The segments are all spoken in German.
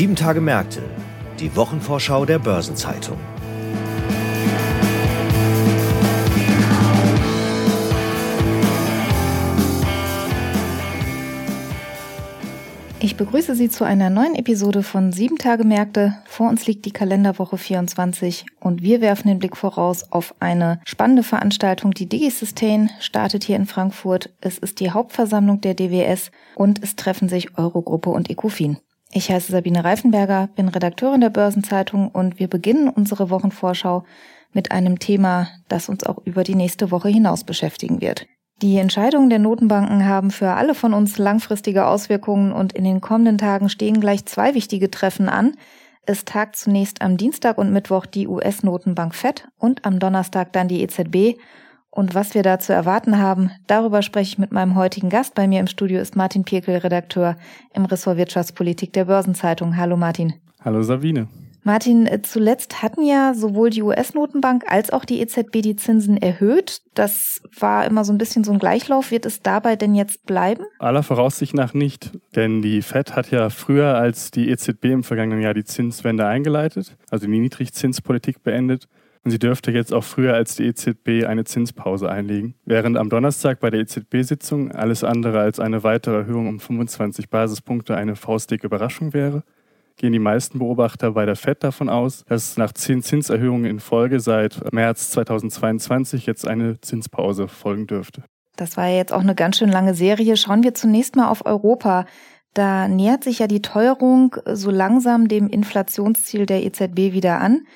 Sieben Tage Märkte, die Wochenvorschau der Börsenzeitung. Ich begrüße Sie zu einer neuen Episode von Sieben Tage Märkte. Vor uns liegt die Kalenderwoche 24 und wir werfen den Blick voraus auf eine spannende Veranstaltung. Die DigiSustain startet hier in Frankfurt. Es ist die Hauptversammlung der DWS und es treffen sich Eurogruppe und Ecofin. Ich heiße Sabine Reifenberger, bin Redakteurin der Börsenzeitung und wir beginnen unsere Wochenvorschau mit einem Thema, das uns auch über die nächste Woche hinaus beschäftigen wird. Die Entscheidungen der Notenbanken haben für alle von uns langfristige Auswirkungen und in den kommenden Tagen stehen gleich zwei wichtige Treffen an. Es tagt zunächst am Dienstag und Mittwoch die US-Notenbank FED und am Donnerstag dann die EZB. Und was wir da zu erwarten haben, darüber spreche ich mit meinem heutigen Gast. Bei mir im Studio ist Martin Pirkel, Redakteur im Ressort Wirtschaftspolitik der Börsenzeitung. Hallo Martin. Hallo Sabine. Martin, äh, zuletzt hatten ja sowohl die US-Notenbank als auch die EZB die Zinsen erhöht. Das war immer so ein bisschen so ein Gleichlauf. Wird es dabei denn jetzt bleiben? Aller Voraussicht nach nicht, denn die Fed hat ja früher als die EZB im vergangenen Jahr die Zinswende eingeleitet, also die Niedrigzinspolitik beendet. Und sie dürfte jetzt auch früher als die EZB eine Zinspause einlegen. Während am Donnerstag bei der EZB-Sitzung alles andere als eine weitere Erhöhung um 25 Basispunkte eine faustdicke Überraschung wäre, gehen die meisten Beobachter bei der FED davon aus, dass nach zehn Zinserhöhungen in Folge seit März 2022 jetzt eine Zinspause folgen dürfte. Das war ja jetzt auch eine ganz schön lange Serie. Schauen wir zunächst mal auf Europa. Da nähert sich ja die Teuerung so langsam dem Inflationsziel der EZB wieder an.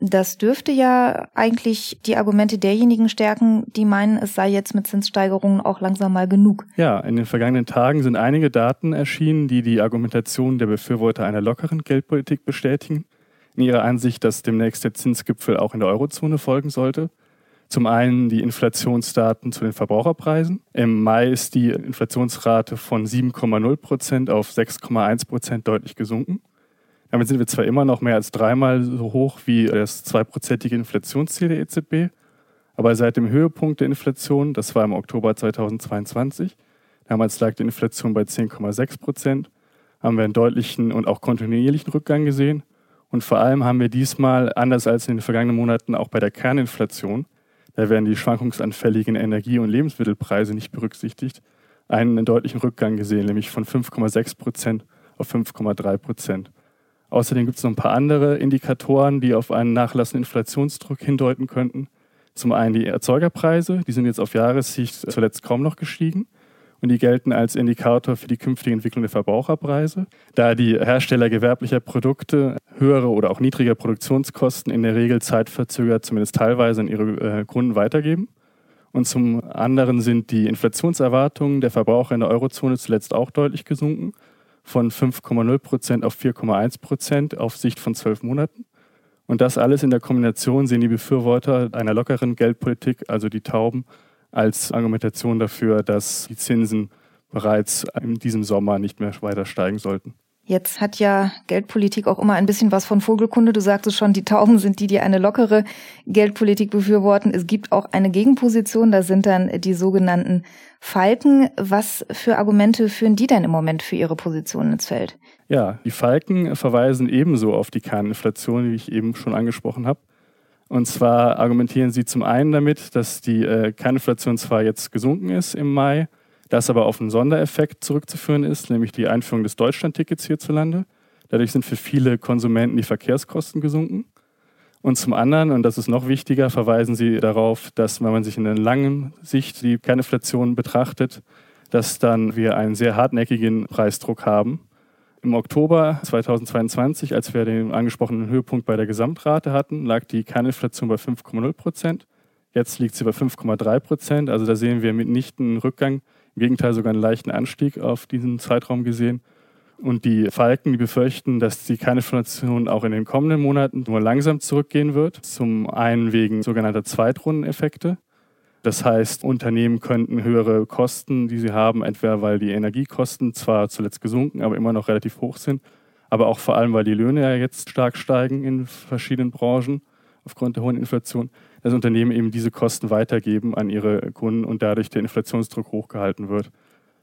Das dürfte ja eigentlich die Argumente derjenigen stärken, die meinen, es sei jetzt mit Zinssteigerungen auch langsam mal genug. Ja, in den vergangenen Tagen sind einige Daten erschienen, die die Argumentation der Befürworter einer lockeren Geldpolitik bestätigen. In ihrer Ansicht, dass demnächst der Zinsgipfel auch in der Eurozone folgen sollte. Zum einen die Inflationsdaten zu den Verbraucherpreisen. Im Mai ist die Inflationsrate von 7,0 Prozent auf 6,1 Prozent deutlich gesunken. Damit sind wir zwar immer noch mehr als dreimal so hoch wie das zweiprozentige Inflationsziel der EZB, aber seit dem Höhepunkt der Inflation, das war im Oktober 2022, damals lag die Inflation bei 10,6 Prozent, haben wir einen deutlichen und auch kontinuierlichen Rückgang gesehen. Und vor allem haben wir diesmal, anders als in den vergangenen Monaten, auch bei der Kerninflation, da werden die schwankungsanfälligen Energie- und Lebensmittelpreise nicht berücksichtigt, einen deutlichen Rückgang gesehen, nämlich von 5,6 Prozent auf 5,3 Prozent. Außerdem gibt es noch ein paar andere Indikatoren, die auf einen nachlassenden Inflationsdruck hindeuten könnten. Zum einen die Erzeugerpreise, die sind jetzt auf Jahressicht zuletzt kaum noch gestiegen und die gelten als Indikator für die künftige Entwicklung der Verbraucherpreise, da die Hersteller gewerblicher Produkte höhere oder auch niedrige Produktionskosten in der Regel zeitverzögert zumindest teilweise an ihre äh, Kunden weitergeben. Und zum anderen sind die Inflationserwartungen der Verbraucher in der Eurozone zuletzt auch deutlich gesunken von 5,0 Prozent auf 4,1 Prozent auf Sicht von zwölf Monaten. Und das alles in der Kombination sehen die Befürworter einer lockeren Geldpolitik, also die Tauben, als Argumentation dafür, dass die Zinsen bereits in diesem Sommer nicht mehr weiter steigen sollten. Jetzt hat ja Geldpolitik auch immer ein bisschen was von Vogelkunde. Du sagst es schon, die Tauben sind die, die eine lockere Geldpolitik befürworten. Es gibt auch eine Gegenposition, da sind dann die sogenannten Falken. Was für Argumente führen die denn im Moment für ihre Position ins Feld? Ja, die Falken verweisen ebenso auf die Kerninflation, wie ich eben schon angesprochen habe. Und zwar argumentieren sie zum einen damit, dass die äh, Kerninflation zwar jetzt gesunken ist im Mai, das aber auf einen Sondereffekt zurückzuführen ist, nämlich die Einführung des Deutschlandtickets hierzulande. Dadurch sind für viele Konsumenten die Verkehrskosten gesunken. Und zum anderen, und das ist noch wichtiger, verweisen sie darauf, dass wenn man sich in einer langen Sicht die Kerninflation betrachtet, dass dann wir einen sehr hartnäckigen Preisdruck haben. Im Oktober 2022, als wir den angesprochenen Höhepunkt bei der Gesamtrate hatten, lag die Kerninflation bei 5,0 Prozent. Jetzt liegt sie bei 5,3 Prozent. Also da sehen wir mitnichten einen Rückgang im Gegenteil sogar einen leichten Anstieg auf diesen Zeitraum gesehen. Und die Falken, die befürchten, dass die Kerninflation auch in den kommenden Monaten nur langsam zurückgehen wird. Zum einen wegen sogenannter Zweitrundeneffekte. Das heißt, Unternehmen könnten höhere Kosten, die sie haben, entweder weil die Energiekosten zwar zuletzt gesunken, aber immer noch relativ hoch sind, aber auch vor allem, weil die Löhne ja jetzt stark steigen in verschiedenen Branchen aufgrund der hohen Inflation, dass Unternehmen eben diese Kosten weitergeben an ihre Kunden und dadurch der Inflationsdruck hochgehalten wird.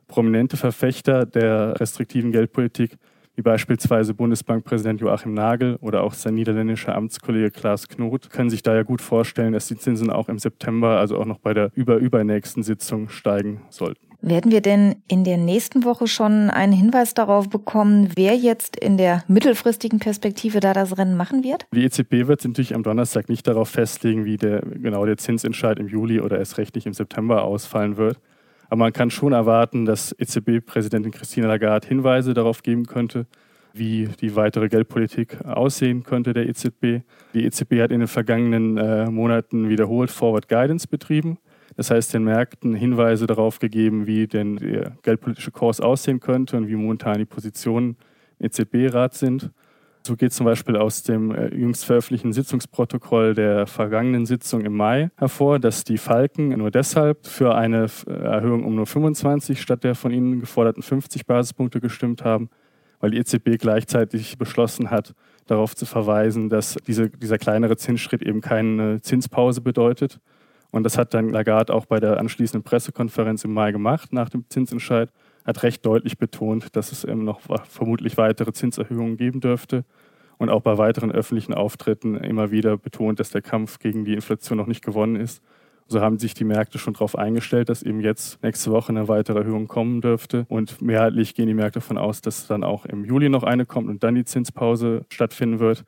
Prominente Verfechter der restriktiven Geldpolitik, wie beispielsweise Bundesbankpräsident Joachim Nagel oder auch sein niederländischer Amtskollege Klaas Knot, können sich daher gut vorstellen, dass die Zinsen auch im September, also auch noch bei der überübernächsten Sitzung steigen sollten. Werden wir denn in der nächsten Woche schon einen Hinweis darauf bekommen, wer jetzt in der mittelfristigen Perspektive da das Rennen machen wird? Die EZB wird sich natürlich am Donnerstag nicht darauf festlegen, wie der, genau der Zinsentscheid im Juli oder erst recht nicht im September ausfallen wird. Aber man kann schon erwarten, dass EZB-Präsidentin Christine Lagarde Hinweise darauf geben könnte, wie die weitere Geldpolitik aussehen könnte der EZB. Die EZB hat in den vergangenen äh, Monaten wiederholt Forward Guidance betrieben. Das heißt, den Märkten Hinweise darauf gegeben, wie denn der geldpolitische Kurs aussehen könnte und wie momentan die Positionen im EZB-Rat sind. So geht zum Beispiel aus dem äh, jüngst veröffentlichten Sitzungsprotokoll der vergangenen Sitzung im Mai hervor, dass die Falken nur deshalb für eine äh, Erhöhung um nur 25 statt der von ihnen geforderten 50 Basispunkte gestimmt haben, weil die EZB gleichzeitig beschlossen hat, darauf zu verweisen, dass diese, dieser kleinere Zinsschritt eben keine Zinspause bedeutet. Und das hat dann Lagarde auch bei der anschließenden Pressekonferenz im Mai gemacht, nach dem Zinsentscheid hat recht deutlich betont, dass es eben noch vermutlich weitere Zinserhöhungen geben dürfte und auch bei weiteren öffentlichen Auftritten immer wieder betont, dass der Kampf gegen die Inflation noch nicht gewonnen ist. So haben sich die Märkte schon darauf eingestellt, dass eben jetzt nächste Woche eine weitere Erhöhung kommen dürfte. Und mehrheitlich gehen die Märkte davon aus, dass dann auch im Juli noch eine kommt und dann die Zinspause stattfinden wird.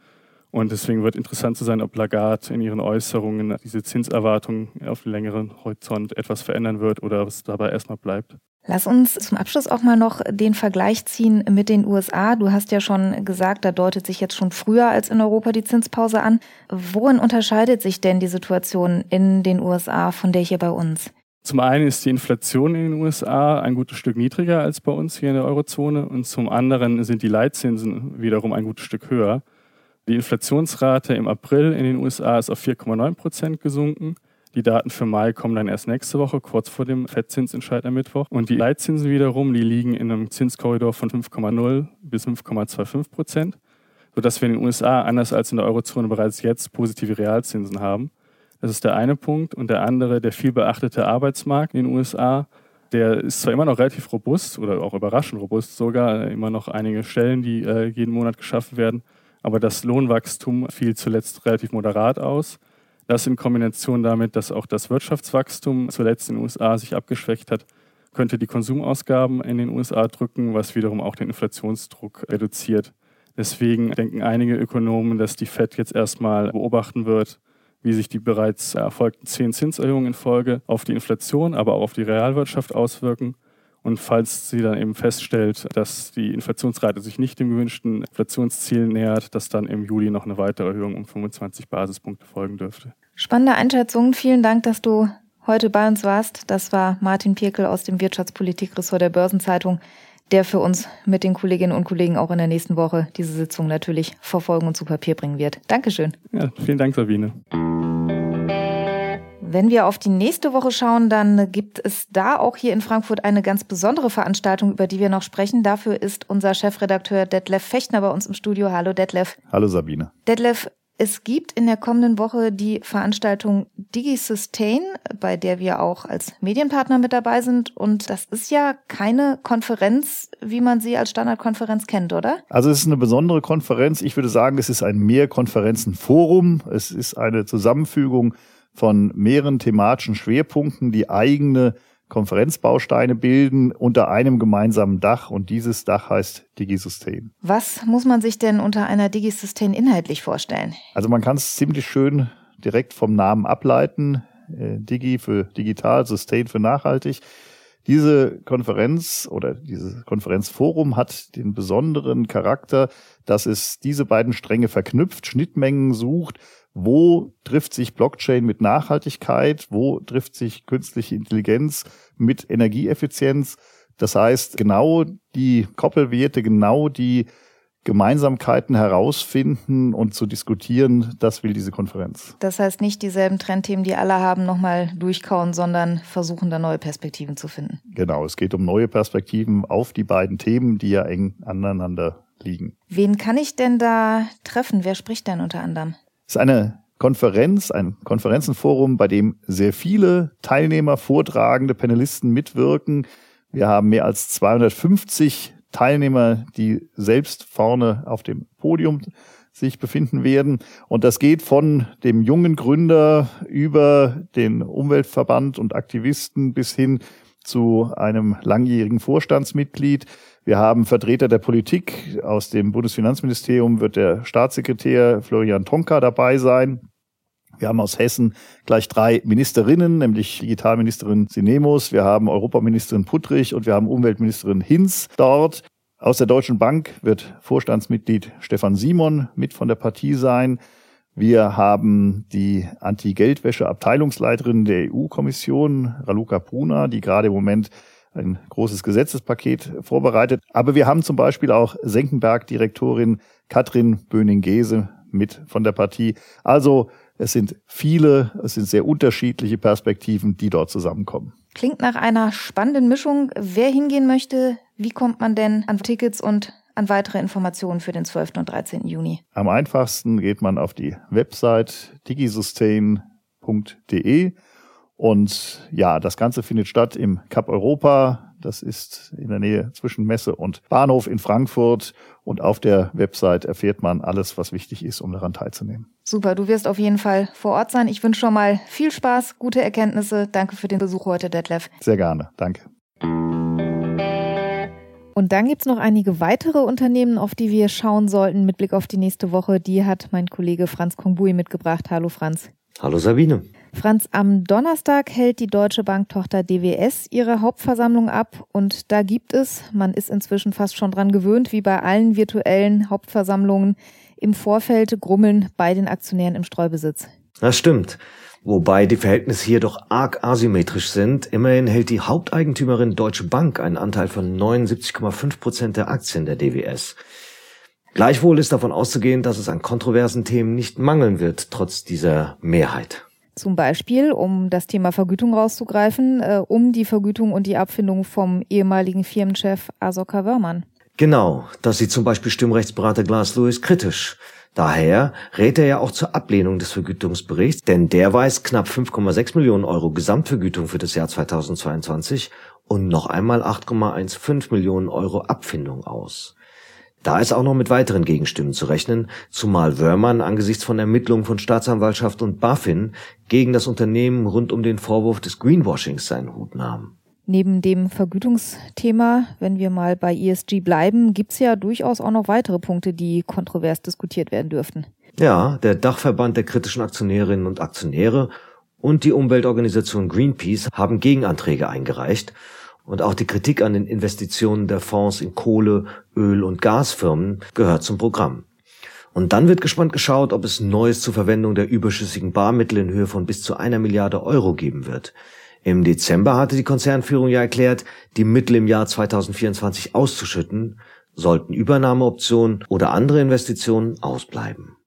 Und deswegen wird interessant zu sein, ob Lagarde in ihren Äußerungen diese Zinserwartungen auf längeren Horizont etwas verändern wird oder es dabei erstmal bleibt. Lass uns zum Abschluss auch mal noch den Vergleich ziehen mit den USA. Du hast ja schon gesagt, da deutet sich jetzt schon früher als in Europa die Zinspause an. Worin unterscheidet sich denn die Situation in den USA von der hier bei uns? Zum einen ist die Inflation in den USA ein gutes Stück niedriger als bei uns hier in der Eurozone und zum anderen sind die Leitzinsen wiederum ein gutes Stück höher. Die Inflationsrate im April in den USA ist auf 4,9 Prozent gesunken die Daten für Mai kommen dann erst nächste Woche, kurz vor dem Fettzinsentscheid am Mittwoch. Und die Leitzinsen wiederum, die liegen in einem Zinskorridor von 5,0 bis 5,25 Prozent, sodass wir in den USA, anders als in der Eurozone, bereits jetzt positive Realzinsen haben. Das ist der eine Punkt. Und der andere, der viel beachtete Arbeitsmarkt in den USA, der ist zwar immer noch relativ robust oder auch überraschend robust, sogar immer noch einige Stellen, die äh, jeden Monat geschaffen werden, aber das Lohnwachstum fiel zuletzt relativ moderat aus. Das in Kombination damit, dass auch das Wirtschaftswachstum zuletzt in den USA sich abgeschwächt hat, könnte die Konsumausgaben in den USA drücken, was wiederum auch den Inflationsdruck reduziert. Deswegen denken einige Ökonomen, dass die Fed jetzt erstmal beobachten wird, wie sich die bereits erfolgten zehn Zinserhöhungen in Folge auf die Inflation, aber auch auf die Realwirtschaft auswirken. Und falls sie dann eben feststellt, dass die Inflationsrate sich nicht dem gewünschten Inflationsziel nähert, dass dann im Juli noch eine weitere Erhöhung um 25 Basispunkte folgen dürfte. Spannende Einschätzung. Vielen Dank, dass du heute bei uns warst. Das war Martin Pirkel aus dem Wirtschaftspolitikressort der Börsenzeitung, der für uns mit den Kolleginnen und Kollegen auch in der nächsten Woche diese Sitzung natürlich verfolgen und zu Papier bringen wird. Dankeschön. Ja, vielen Dank, Sabine. Wenn wir auf die nächste Woche schauen, dann gibt es da auch hier in Frankfurt eine ganz besondere Veranstaltung, über die wir noch sprechen. Dafür ist unser Chefredakteur Detlef Fechtner bei uns im Studio. Hallo Detlef. Hallo Sabine. Detlef, es gibt in der kommenden Woche die Veranstaltung DigiSustain, bei der wir auch als Medienpartner mit dabei sind. Und das ist ja keine Konferenz, wie man sie als Standardkonferenz kennt, oder? Also es ist eine besondere Konferenz. Ich würde sagen, es ist ein Mehrkonferenzenforum. Es ist eine Zusammenfügung von mehreren thematischen Schwerpunkten, die eigene Konferenzbausteine bilden unter einem gemeinsamen Dach und dieses Dach heißt DigiSustain. Was muss man sich denn unter einer DigiSustain inhaltlich vorstellen? Also man kann es ziemlich schön direkt vom Namen ableiten. Äh, Digi für digital, Sustain für nachhaltig. Diese Konferenz oder dieses Konferenzforum hat den besonderen Charakter, dass es diese beiden Stränge verknüpft, Schnittmengen sucht wo trifft sich Blockchain mit Nachhaltigkeit, wo trifft sich künstliche Intelligenz mit Energieeffizienz. Das heißt, genau die Koppelwerte, genau die Gemeinsamkeiten herausfinden und zu diskutieren, das will diese Konferenz. Das heißt nicht dieselben Trendthemen, die alle haben, nochmal durchkauen, sondern versuchen da neue Perspektiven zu finden. Genau, es geht um neue Perspektiven auf die beiden Themen, die ja eng aneinander liegen. Wen kann ich denn da treffen? Wer spricht denn unter anderem? Ist eine Konferenz, ein Konferenzenforum, bei dem sehr viele Teilnehmer, Vortragende, Panelisten mitwirken. Wir haben mehr als 250 Teilnehmer, die selbst vorne auf dem Podium sich befinden werden. Und das geht von dem jungen Gründer über den Umweltverband und Aktivisten bis hin zu einem langjährigen Vorstandsmitglied. Wir haben Vertreter der Politik. Aus dem Bundesfinanzministerium wird der Staatssekretär Florian Tonka dabei sein. Wir haben aus Hessen gleich drei Ministerinnen, nämlich Digitalministerin Sinemus, wir haben Europaministerin Puttrich und wir haben Umweltministerin Hinz dort. Aus der Deutschen Bank wird Vorstandsmitglied Stefan Simon mit von der Partie sein. Wir haben die Anti-Geldwäsche-Abteilungsleiterin der EU-Kommission, Raluca Pruna, die gerade im Moment ein großes Gesetzespaket vorbereitet. Aber wir haben zum Beispiel auch Senckenberg-Direktorin Katrin Böning-Gese mit von der Partie. Also es sind viele, es sind sehr unterschiedliche Perspektiven, die dort zusammenkommen. Klingt nach einer spannenden Mischung. Wer hingehen möchte, wie kommt man denn an Tickets und an weitere Informationen für den 12. und 13. Juni? Am einfachsten geht man auf die Website digisustain.de und ja, das Ganze findet statt im Cup Europa das ist in der Nähe zwischen Messe und Bahnhof in Frankfurt. Und auf der Website erfährt man alles, was wichtig ist, um daran teilzunehmen. Super, du wirst auf jeden Fall vor Ort sein. Ich wünsche schon mal viel Spaß, gute Erkenntnisse. Danke für den Besuch heute, Detlef. Sehr gerne, danke. Und dann gibt's noch einige weitere Unternehmen, auf die wir schauen sollten mit Blick auf die nächste Woche. Die hat mein Kollege Franz Kongbui mitgebracht. Hallo Franz. Hallo Sabine. Franz, am Donnerstag hält die Deutsche Banktochter DWS ihre Hauptversammlung ab und da gibt es, man ist inzwischen fast schon dran gewöhnt, wie bei allen virtuellen Hauptversammlungen, im Vorfeld Grummeln bei den Aktionären im Streubesitz. Das stimmt. Wobei die Verhältnisse hier doch arg asymmetrisch sind. Immerhin hält die Haupteigentümerin Deutsche Bank einen Anteil von 79,5 Prozent der Aktien der DWS. Gleichwohl ist davon auszugehen, dass es an kontroversen Themen nicht mangeln wird, trotz dieser Mehrheit. Zum Beispiel, um das Thema Vergütung rauszugreifen, äh, um die Vergütung und die Abfindung vom ehemaligen Firmenchef Asoka Wörmann. Genau, das sieht zum Beispiel Stimmrechtsberater Glass Lewis kritisch. Daher rät er ja auch zur Ablehnung des Vergütungsberichts, denn der weist knapp 5,6 Millionen Euro Gesamtvergütung für das Jahr 2022 und noch einmal 8,15 Millionen Euro Abfindung aus. Da ist auch noch mit weiteren Gegenstimmen zu rechnen, zumal Wörmann angesichts von Ermittlungen von Staatsanwaltschaft und BaFin gegen das Unternehmen rund um den Vorwurf des Greenwashings seinen Hut nahm. Neben dem Vergütungsthema, wenn wir mal bei ESG bleiben, gibt's ja durchaus auch noch weitere Punkte, die kontrovers diskutiert werden dürften. Ja, der Dachverband der kritischen Aktionärinnen und Aktionäre und die Umweltorganisation Greenpeace haben Gegenanträge eingereicht und auch die Kritik an den Investitionen der Fonds in Kohle, Öl und Gasfirmen gehört zum Programm. Und dann wird gespannt geschaut, ob es Neues zur Verwendung der überschüssigen Barmittel in Höhe von bis zu einer Milliarde Euro geben wird. Im Dezember hatte die Konzernführung ja erklärt, die Mittel im Jahr 2024 auszuschütten, sollten Übernahmeoptionen oder andere Investitionen ausbleiben.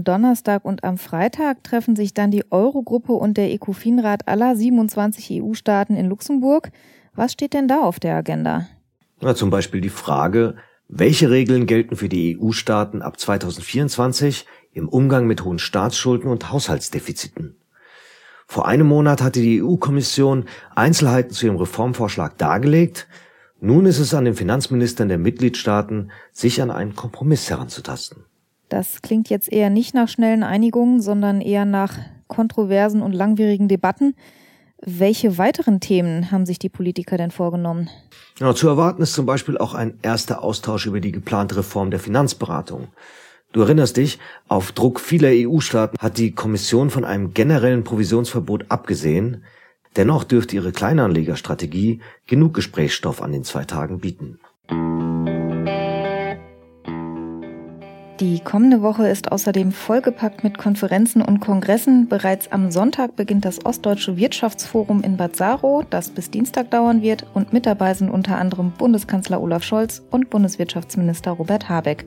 Am Donnerstag und am Freitag treffen sich dann die Eurogruppe und der ECOFIN-Rat aller 27 EU-Staaten in Luxemburg. Was steht denn da auf der Agenda? Na, zum Beispiel die Frage, welche Regeln gelten für die EU-Staaten ab 2024 im Umgang mit hohen Staatsschulden und Haushaltsdefiziten? Vor einem Monat hatte die EU-Kommission Einzelheiten zu ihrem Reformvorschlag dargelegt. Nun ist es an den Finanzministern der Mitgliedstaaten, sich an einen Kompromiss heranzutasten. Das klingt jetzt eher nicht nach schnellen Einigungen, sondern eher nach kontroversen und langwierigen Debatten. Welche weiteren Themen haben sich die Politiker denn vorgenommen? Ja, zu erwarten ist zum Beispiel auch ein erster Austausch über die geplante Reform der Finanzberatung. Du erinnerst dich, auf Druck vieler EU-Staaten hat die Kommission von einem generellen Provisionsverbot abgesehen. Dennoch dürfte ihre Kleinanlegerstrategie genug Gesprächsstoff an den zwei Tagen bieten. Die kommende Woche ist außerdem vollgepackt mit Konferenzen und Kongressen. Bereits am Sonntag beginnt das Ostdeutsche Wirtschaftsforum in Bad Saro, das bis Dienstag dauern wird. Und mit dabei sind unter anderem Bundeskanzler Olaf Scholz und Bundeswirtschaftsminister Robert Habeck.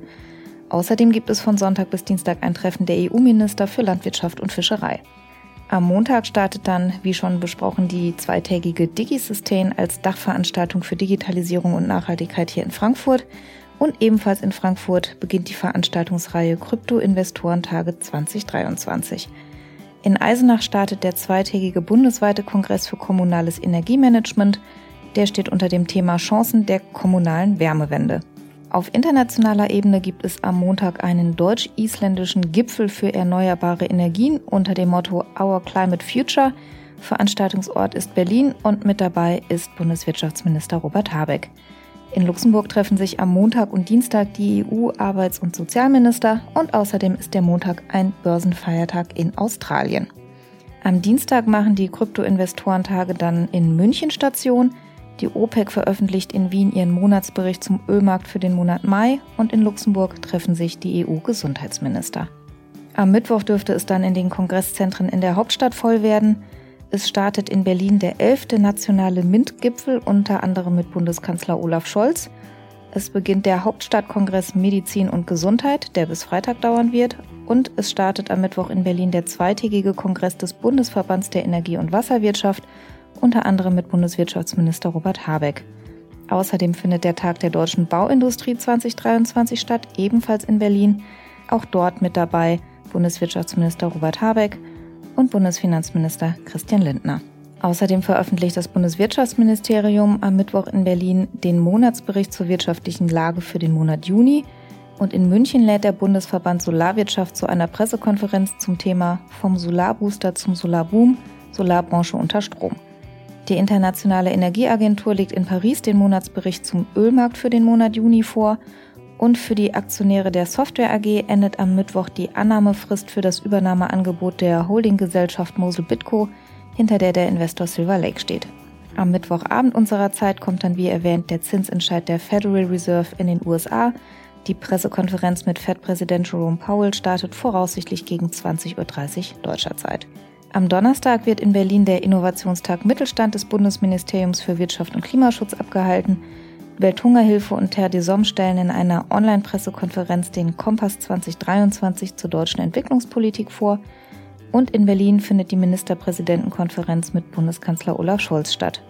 Außerdem gibt es von Sonntag bis Dienstag ein Treffen der EU-Minister für Landwirtschaft und Fischerei. Am Montag startet dann, wie schon besprochen, die zweitägige DigiSustain als Dachveranstaltung für Digitalisierung und Nachhaltigkeit hier in Frankfurt. Und ebenfalls in Frankfurt beginnt die Veranstaltungsreihe Krypto-Investorentage 2023. In Eisenach startet der zweitägige bundesweite Kongress für kommunales Energiemanagement. Der steht unter dem Thema Chancen der kommunalen Wärmewende. Auf internationaler Ebene gibt es am Montag einen deutsch-isländischen Gipfel für erneuerbare Energien unter dem Motto Our Climate Future. Veranstaltungsort ist Berlin und mit dabei ist Bundeswirtschaftsminister Robert Habeck. In Luxemburg treffen sich am Montag und Dienstag die EU-Arbeits- und Sozialminister und außerdem ist der Montag ein Börsenfeiertag in Australien. Am Dienstag machen die Kryptoinvestorentage dann in München Station. Die OPEC veröffentlicht in Wien ihren Monatsbericht zum Ölmarkt für den Monat Mai und in Luxemburg treffen sich die EU-Gesundheitsminister. Am Mittwoch dürfte es dann in den Kongresszentren in der Hauptstadt voll werden. Es startet in Berlin der 11. nationale MINT-Gipfel, unter anderem mit Bundeskanzler Olaf Scholz. Es beginnt der Hauptstadtkongress Medizin und Gesundheit, der bis Freitag dauern wird. Und es startet am Mittwoch in Berlin der zweitägige Kongress des Bundesverbands der Energie- und Wasserwirtschaft unter anderem mit Bundeswirtschaftsminister Robert Habeck. Außerdem findet der Tag der deutschen Bauindustrie 2023 statt, ebenfalls in Berlin. Auch dort mit dabei Bundeswirtschaftsminister Robert Habeck und Bundesfinanzminister Christian Lindner. Außerdem veröffentlicht das Bundeswirtschaftsministerium am Mittwoch in Berlin den Monatsbericht zur wirtschaftlichen Lage für den Monat Juni. Und in München lädt der Bundesverband Solarwirtschaft zu einer Pressekonferenz zum Thema Vom Solarbooster zum Solarboom, Solarbranche unter Strom. Die Internationale Energieagentur legt in Paris den Monatsbericht zum Ölmarkt für den Monat Juni vor und für die Aktionäre der Software AG endet am Mittwoch die Annahmefrist für das Übernahmeangebot der Holdinggesellschaft Mosel Bitco, hinter der der Investor Silver Lake steht. Am Mittwochabend unserer Zeit kommt dann wie erwähnt der Zinsentscheid der Federal Reserve in den USA. Die Pressekonferenz mit Fed-Präsident Jerome Powell startet voraussichtlich gegen 20.30 Uhr deutscher Zeit. Am Donnerstag wird in Berlin der Innovationstag Mittelstand des Bundesministeriums für Wirtschaft und Klimaschutz abgehalten. Welthungerhilfe und Terre des Hommes stellen in einer Online-Pressekonferenz den Kompass 2023 zur deutschen Entwicklungspolitik vor. Und in Berlin findet die Ministerpräsidentenkonferenz mit Bundeskanzler Olaf Scholz statt.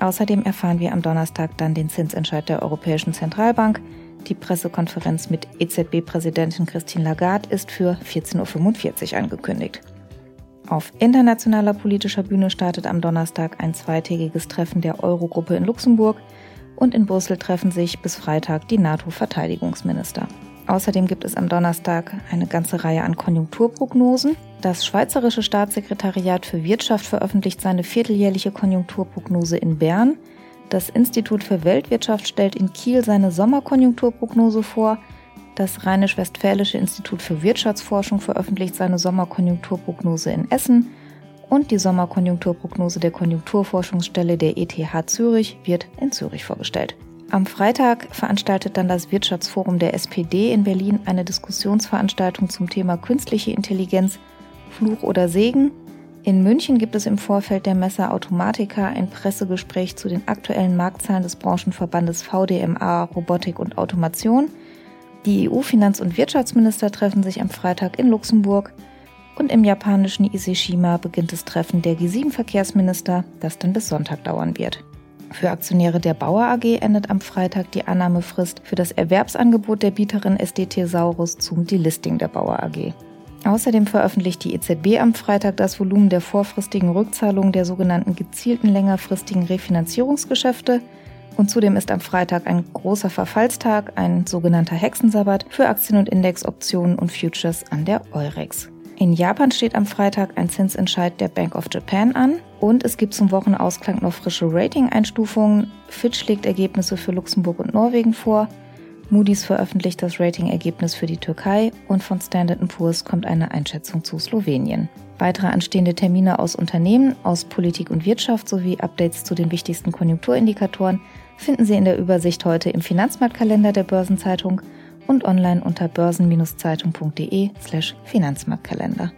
Außerdem erfahren wir am Donnerstag dann den Zinsentscheid der Europäischen Zentralbank. Die Pressekonferenz mit EZB-Präsidentin Christine Lagarde ist für 14.45 Uhr angekündigt. Auf internationaler politischer Bühne startet am Donnerstag ein zweitägiges Treffen der Eurogruppe in Luxemburg und in Brüssel treffen sich bis Freitag die NATO-Verteidigungsminister. Außerdem gibt es am Donnerstag eine ganze Reihe an Konjunkturprognosen. Das Schweizerische Staatssekretariat für Wirtschaft veröffentlicht seine vierteljährliche Konjunkturprognose in Bern. Das Institut für Weltwirtschaft stellt in Kiel seine Sommerkonjunkturprognose vor. Das Rheinisch-Westfälische Institut für Wirtschaftsforschung veröffentlicht seine Sommerkonjunkturprognose in Essen und die Sommerkonjunkturprognose der Konjunkturforschungsstelle der ETH Zürich wird in Zürich vorgestellt. Am Freitag veranstaltet dann das Wirtschaftsforum der SPD in Berlin eine Diskussionsveranstaltung zum Thema künstliche Intelligenz, Fluch oder Segen. In München gibt es im Vorfeld der Messe Automatica ein Pressegespräch zu den aktuellen Marktzahlen des Branchenverbandes VDMA Robotik und Automation – die EU-Finanz- und Wirtschaftsminister treffen sich am Freitag in Luxemburg und im japanischen Iseshima beginnt das Treffen der G7-Verkehrsminister, das dann bis Sonntag dauern wird. Für Aktionäre der Bauer AG endet am Freitag die Annahmefrist für das Erwerbsangebot der Bieterin SDT Saurus zum Delisting der Bauer AG. Außerdem veröffentlicht die EZB am Freitag das Volumen der vorfristigen Rückzahlungen der sogenannten gezielten längerfristigen Refinanzierungsgeschäfte und zudem ist am Freitag ein großer Verfallstag, ein sogenannter Hexensabbat für Aktien und Indexoptionen und Futures an der Eurex. In Japan steht am Freitag ein Zinsentscheid der Bank of Japan an und es gibt zum Wochenausklang noch frische Rating-Einstufungen. Fitch legt Ergebnisse für Luxemburg und Norwegen vor. Moody's veröffentlicht das Rating-Ergebnis für die Türkei und von Standard Poor's kommt eine Einschätzung zu Slowenien. Weitere anstehende Termine aus Unternehmen, aus Politik und Wirtschaft sowie Updates zu den wichtigsten Konjunkturindikatoren finden Sie in der Übersicht heute im Finanzmarktkalender der Börsenzeitung und online unter börsen-zeitung.de slash Finanzmarktkalender.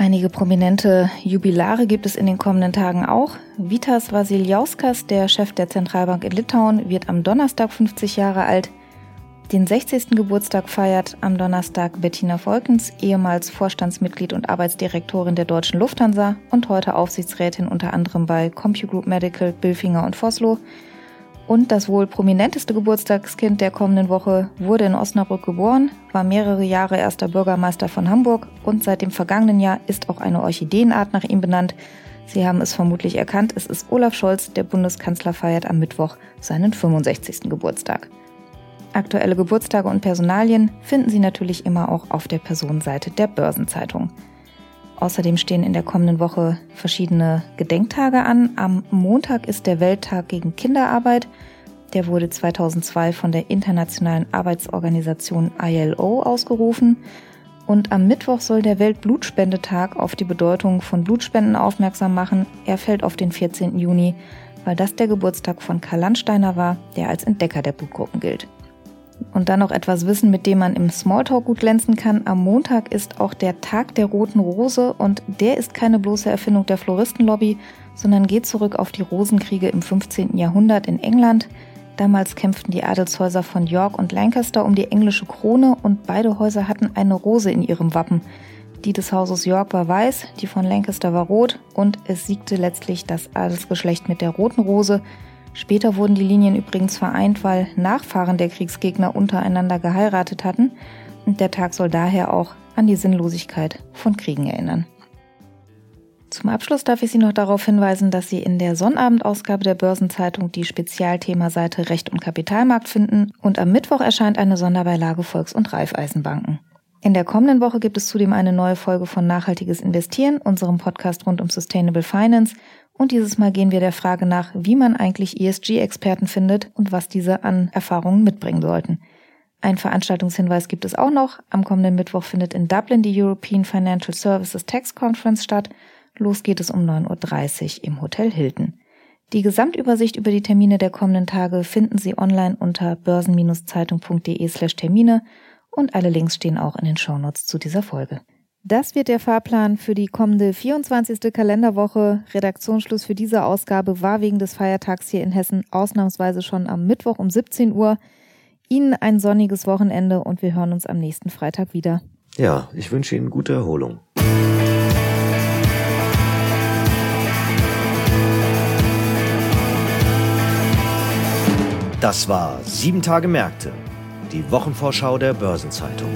Einige prominente Jubilare gibt es in den kommenden Tagen auch. Vitas Vasiljauskas, der Chef der Zentralbank in Litauen, wird am Donnerstag 50 Jahre alt. Den 60. Geburtstag feiert am Donnerstag Bettina Volkens, ehemals Vorstandsmitglied und Arbeitsdirektorin der Deutschen Lufthansa und heute Aufsichtsrätin unter anderem bei CompuGroup Medical, Billfinger und Foslo. Und das wohl prominenteste Geburtstagskind der kommenden Woche wurde in Osnabrück geboren, war mehrere Jahre erster Bürgermeister von Hamburg und seit dem vergangenen Jahr ist auch eine Orchideenart nach ihm benannt. Sie haben es vermutlich erkannt, es ist Olaf Scholz, der Bundeskanzler feiert am Mittwoch seinen 65. Geburtstag. Aktuelle Geburtstage und Personalien finden Sie natürlich immer auch auf der Personenseite der Börsenzeitung. Außerdem stehen in der kommenden Woche verschiedene Gedenktage an. Am Montag ist der Welttag gegen Kinderarbeit. Der wurde 2002 von der Internationalen Arbeitsorganisation ILO ausgerufen. Und am Mittwoch soll der Weltblutspendetag auf die Bedeutung von Blutspenden aufmerksam machen. Er fällt auf den 14. Juni, weil das der Geburtstag von Karl Landsteiner war, der als Entdecker der Blutgruppen gilt. Und dann noch etwas Wissen, mit dem man im Smalltalk gut glänzen kann. Am Montag ist auch der Tag der Roten Rose und der ist keine bloße Erfindung der Floristenlobby, sondern geht zurück auf die Rosenkriege im 15. Jahrhundert in England. Damals kämpften die Adelshäuser von York und Lancaster um die englische Krone und beide Häuser hatten eine Rose in ihrem Wappen. Die des Hauses York war weiß, die von Lancaster war rot und es siegte letztlich das Adelsgeschlecht mit der roten Rose, Später wurden die Linien übrigens vereint, weil Nachfahren der Kriegsgegner untereinander geheiratet hatten und der Tag soll daher auch an die Sinnlosigkeit von Kriegen erinnern. Zum Abschluss darf ich Sie noch darauf hinweisen, dass Sie in der Sonnabendausgabe der Börsenzeitung die Spezialthemaseite Recht und Kapitalmarkt finden und am Mittwoch erscheint eine Sonderbeilage Volks- und Raiffeisenbanken. In der kommenden Woche gibt es zudem eine neue Folge von Nachhaltiges Investieren, unserem Podcast rund um Sustainable Finance und dieses Mal gehen wir der Frage nach, wie man eigentlich ESG-Experten findet und was diese an Erfahrungen mitbringen sollten. Ein Veranstaltungshinweis gibt es auch noch. Am kommenden Mittwoch findet in Dublin die European Financial Services Tax Conference statt. Los geht es um 9.30 Uhr im Hotel Hilton. Die Gesamtübersicht über die Termine der kommenden Tage finden Sie online unter börsen-zeitung.de slash Termine und alle Links stehen auch in den Shownotes zu dieser Folge. Das wird der Fahrplan für die kommende 24. Kalenderwoche. Redaktionsschluss für diese Ausgabe war wegen des Feiertags hier in Hessen ausnahmsweise schon am Mittwoch um 17 Uhr. Ihnen ein sonniges Wochenende und wir hören uns am nächsten Freitag wieder. Ja, ich wünsche Ihnen gute Erholung. Das war Sieben Tage Märkte, die Wochenvorschau der Börsenzeitung.